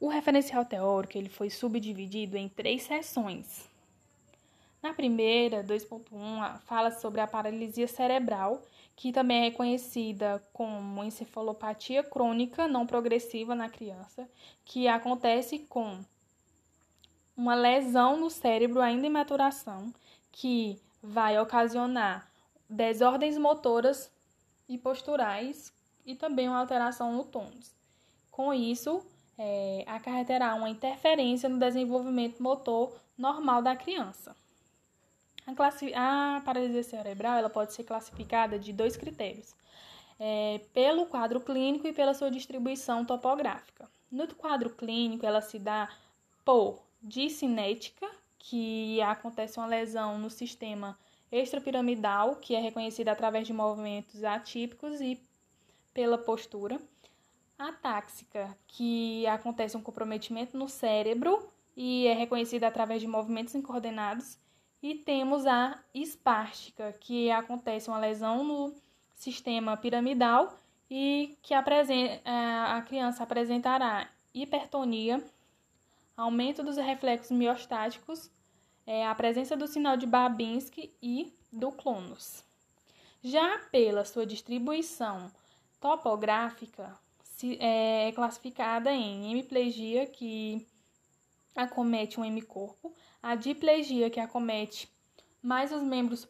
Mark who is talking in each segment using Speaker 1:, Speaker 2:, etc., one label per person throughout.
Speaker 1: o referencial teórico ele foi subdividido em três seções. Na primeira, 2.1, fala sobre a paralisia cerebral, que também é reconhecida como encefalopatia crônica não progressiva na criança, que acontece com uma lesão no cérebro ainda em maturação, que vai ocasionar desordens motoras e posturais e também uma alteração no tônus. Com isso, é, acarreterá uma interferência no desenvolvimento motor normal da criança. A, a paralisia cerebral ela pode ser classificada de dois critérios: é, pelo quadro clínico e pela sua distribuição topográfica. No quadro clínico, ela se dá por discinética, que acontece uma lesão no sistema extrapiramidal, que é reconhecida através de movimentos atípicos e pela postura. A táxica, que acontece um comprometimento no cérebro e é reconhecida através de movimentos incoordenados. E temos a espástica, que acontece uma lesão no sistema piramidal e que a criança apresentará hipertonia, aumento dos reflexos miostáticos, é, a presença do sinal de Babinski e do clonus. Já pela sua distribuição topográfica, é classificada em hemiplegia, que acomete um hemicorpo, a diplegia, que acomete mais os membros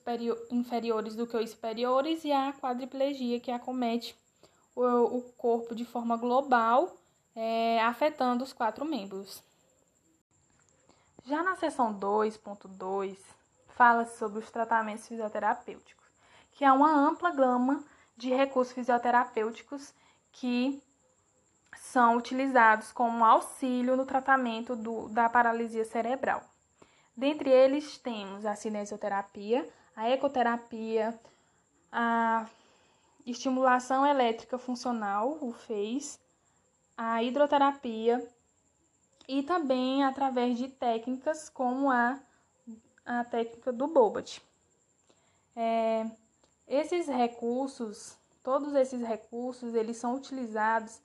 Speaker 1: inferiores do que os superiores, e a quadriplegia, que acomete o, o corpo de forma global, é, afetando os quatro membros. Já na seção 2.2, fala-se sobre os tratamentos fisioterapêuticos, que é uma ampla gama de recursos fisioterapêuticos que são utilizados como auxílio no tratamento do, da paralisia cerebral. Dentre eles temos a cinesioterapia, a ecoterapia, a estimulação elétrica funcional, o FEIS, a hidroterapia e também através de técnicas como a, a técnica do Bobat. É, esses recursos, todos esses recursos, eles são utilizados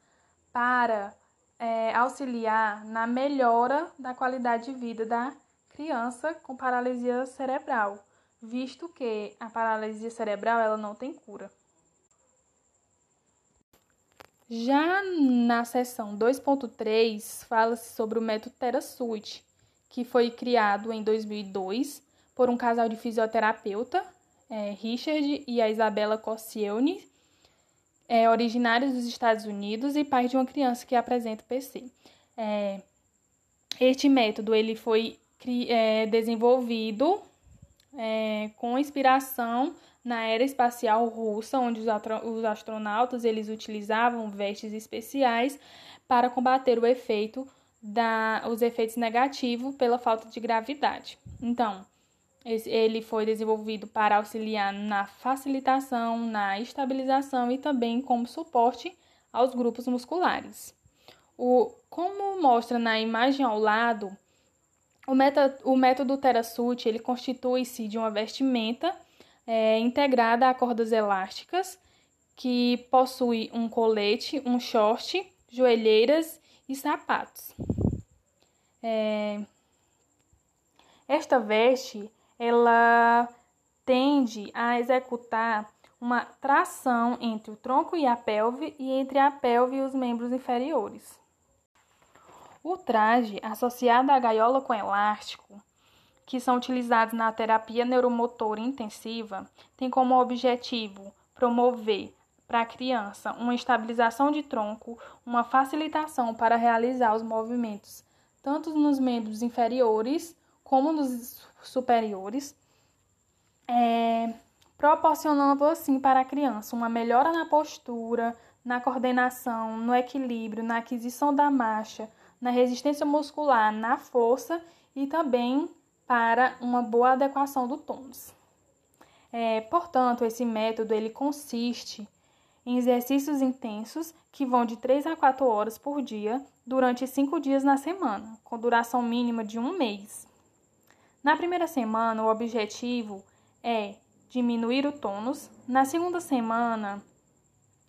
Speaker 1: para é, auxiliar na melhora da qualidade de vida da criança com paralisia cerebral, visto que a paralisia cerebral ela não tem cura. Já na seção 2.3 fala-se sobre o método TeraSuite, que foi criado em 2002 por um casal de fisioterapeuta, é, Richard e a Isabela Cossielny, é, originários dos Estados Unidos e pais de uma criança que apresenta PC. É, este método ele foi é, desenvolvido é, com inspiração na era espacial russa, onde os, os astronautas eles utilizavam vestes especiais para combater o efeito da, os efeitos negativos pela falta de gravidade. Então, ele foi desenvolvido para auxiliar na facilitação, na estabilização e também como suporte aos grupos musculares. O, como mostra na imagem ao lado, o, meta, o método TeraSuit ele constitui-se de uma vestimenta é, integrada a cordas elásticas que possui um colete, um short, joelheiras e sapatos. É, esta veste ela tende a executar uma tração entre o tronco e a pelve e entre a pelve e os membros inferiores. O traje, associado à gaiola com elástico, que são utilizados na terapia neuromotora intensiva, tem como objetivo promover para a criança uma estabilização de tronco, uma facilitação para realizar os movimentos, tanto nos membros inferiores como nos superiores, é, proporcionando assim para a criança uma melhora na postura, na coordenação, no equilíbrio, na aquisição da marcha, na resistência muscular, na força e também para uma boa adequação do tônus. É, portanto, esse método ele consiste em exercícios intensos que vão de 3 a 4 horas por dia durante 5 dias na semana, com duração mínima de um mês. Na primeira semana, o objetivo é diminuir o tônus. Na segunda semana,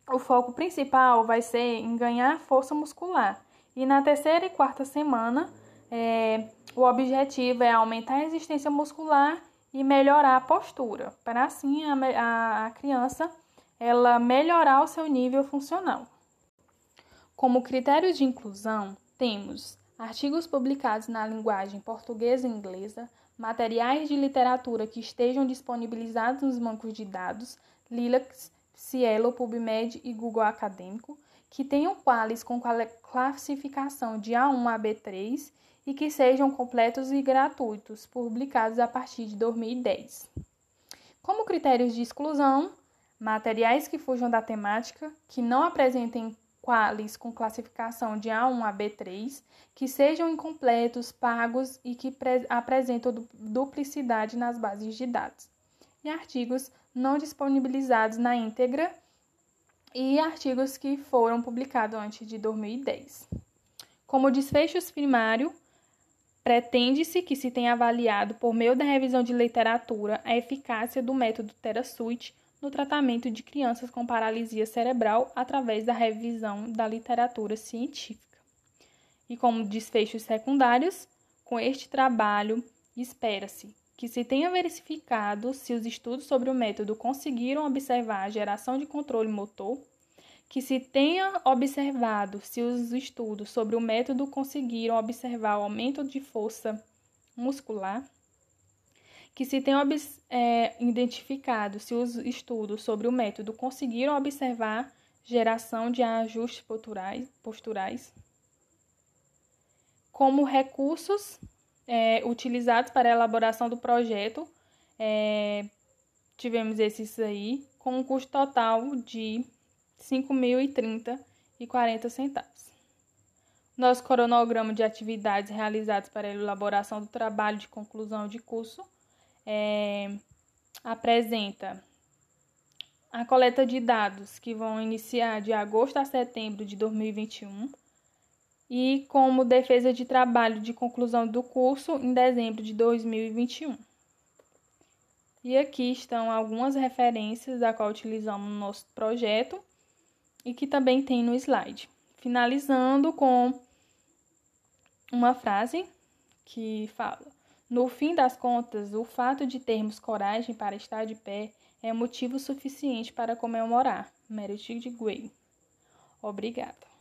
Speaker 1: o foco principal vai ser em ganhar força muscular. E na terceira e quarta semana, é, o objetivo é aumentar a resistência muscular e melhorar a postura, para assim a, a, a criança ela melhorar o seu nível funcional. Como critérios de inclusão, temos artigos publicados na linguagem portuguesa e inglesa, materiais de literatura que estejam disponibilizados nos bancos de dados, Lilacs, Cielo, PubMed e Google Acadêmico, que tenham quales com classificação de A1 a B3 e que sejam completos e gratuitos, publicados a partir de 2010. Como critérios de exclusão, materiais que fujam da temática, que não apresentem quales com classificação de A1 a B3, que sejam incompletos, pagos e que apresentam duplicidade nas bases de dados. E artigos não disponibilizados na íntegra e artigos que foram publicados antes de 2010. Como desfechos primário, pretende-se que se tenha avaliado, por meio da revisão de literatura, a eficácia do método TeraSuite no tratamento de crianças com paralisia cerebral através da revisão da literatura científica. E como desfechos secundários, com este trabalho, espera-se que se tenha verificado se os estudos sobre o método conseguiram observar a geração de controle motor, que se tenha observado se os estudos sobre o método conseguiram observar o aumento de força muscular, que se tenham é, identificado se os estudos sobre o método conseguiram observar geração de ajustes posturais, posturais como recursos é, utilizados para a elaboração do projeto, é, tivemos esses aí, com um custo total de R$ 5.030,40 centavos. Nosso cronograma de atividades realizadas para a elaboração do trabalho de conclusão de curso é, apresenta a coleta de dados que vão iniciar de agosto a setembro de 2021 e como defesa de trabalho de conclusão do curso em dezembro de 2021. E aqui estão algumas referências a qual utilizamos no nosso projeto e que também tem no slide. Finalizando com uma frase que fala: no fim das contas, o fato de termos coragem para estar de pé é motivo suficiente para comemorar. Meredith Guay. Obrigada.